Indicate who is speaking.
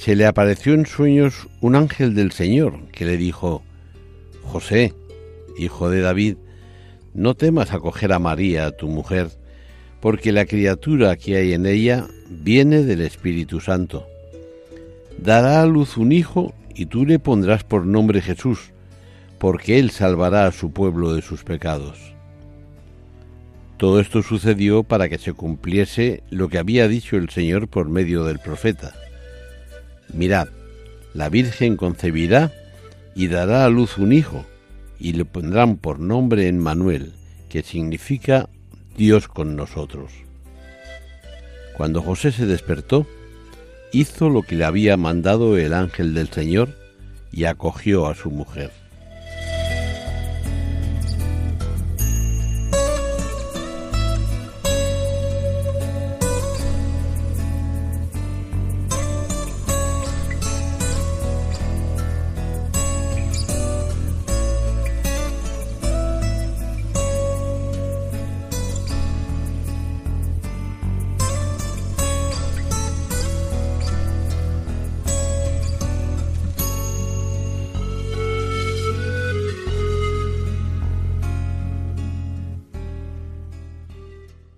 Speaker 1: se le apareció en sueños un ángel del Señor que le dijo, José, hijo de David, no temas acoger a María, tu mujer, porque la criatura que hay en ella viene del Espíritu Santo. Dará a luz un hijo y tú le pondrás por nombre Jesús, porque él salvará a su pueblo de sus pecados. Todo esto sucedió para que se cumpliese lo que había dicho el Señor por medio del profeta. Mirad, la Virgen concebirá y dará a luz un hijo, y le pondrán por nombre Emmanuel, que significa Dios con nosotros. Cuando José se despertó, hizo lo que le había mandado el ángel del Señor y acogió a su mujer.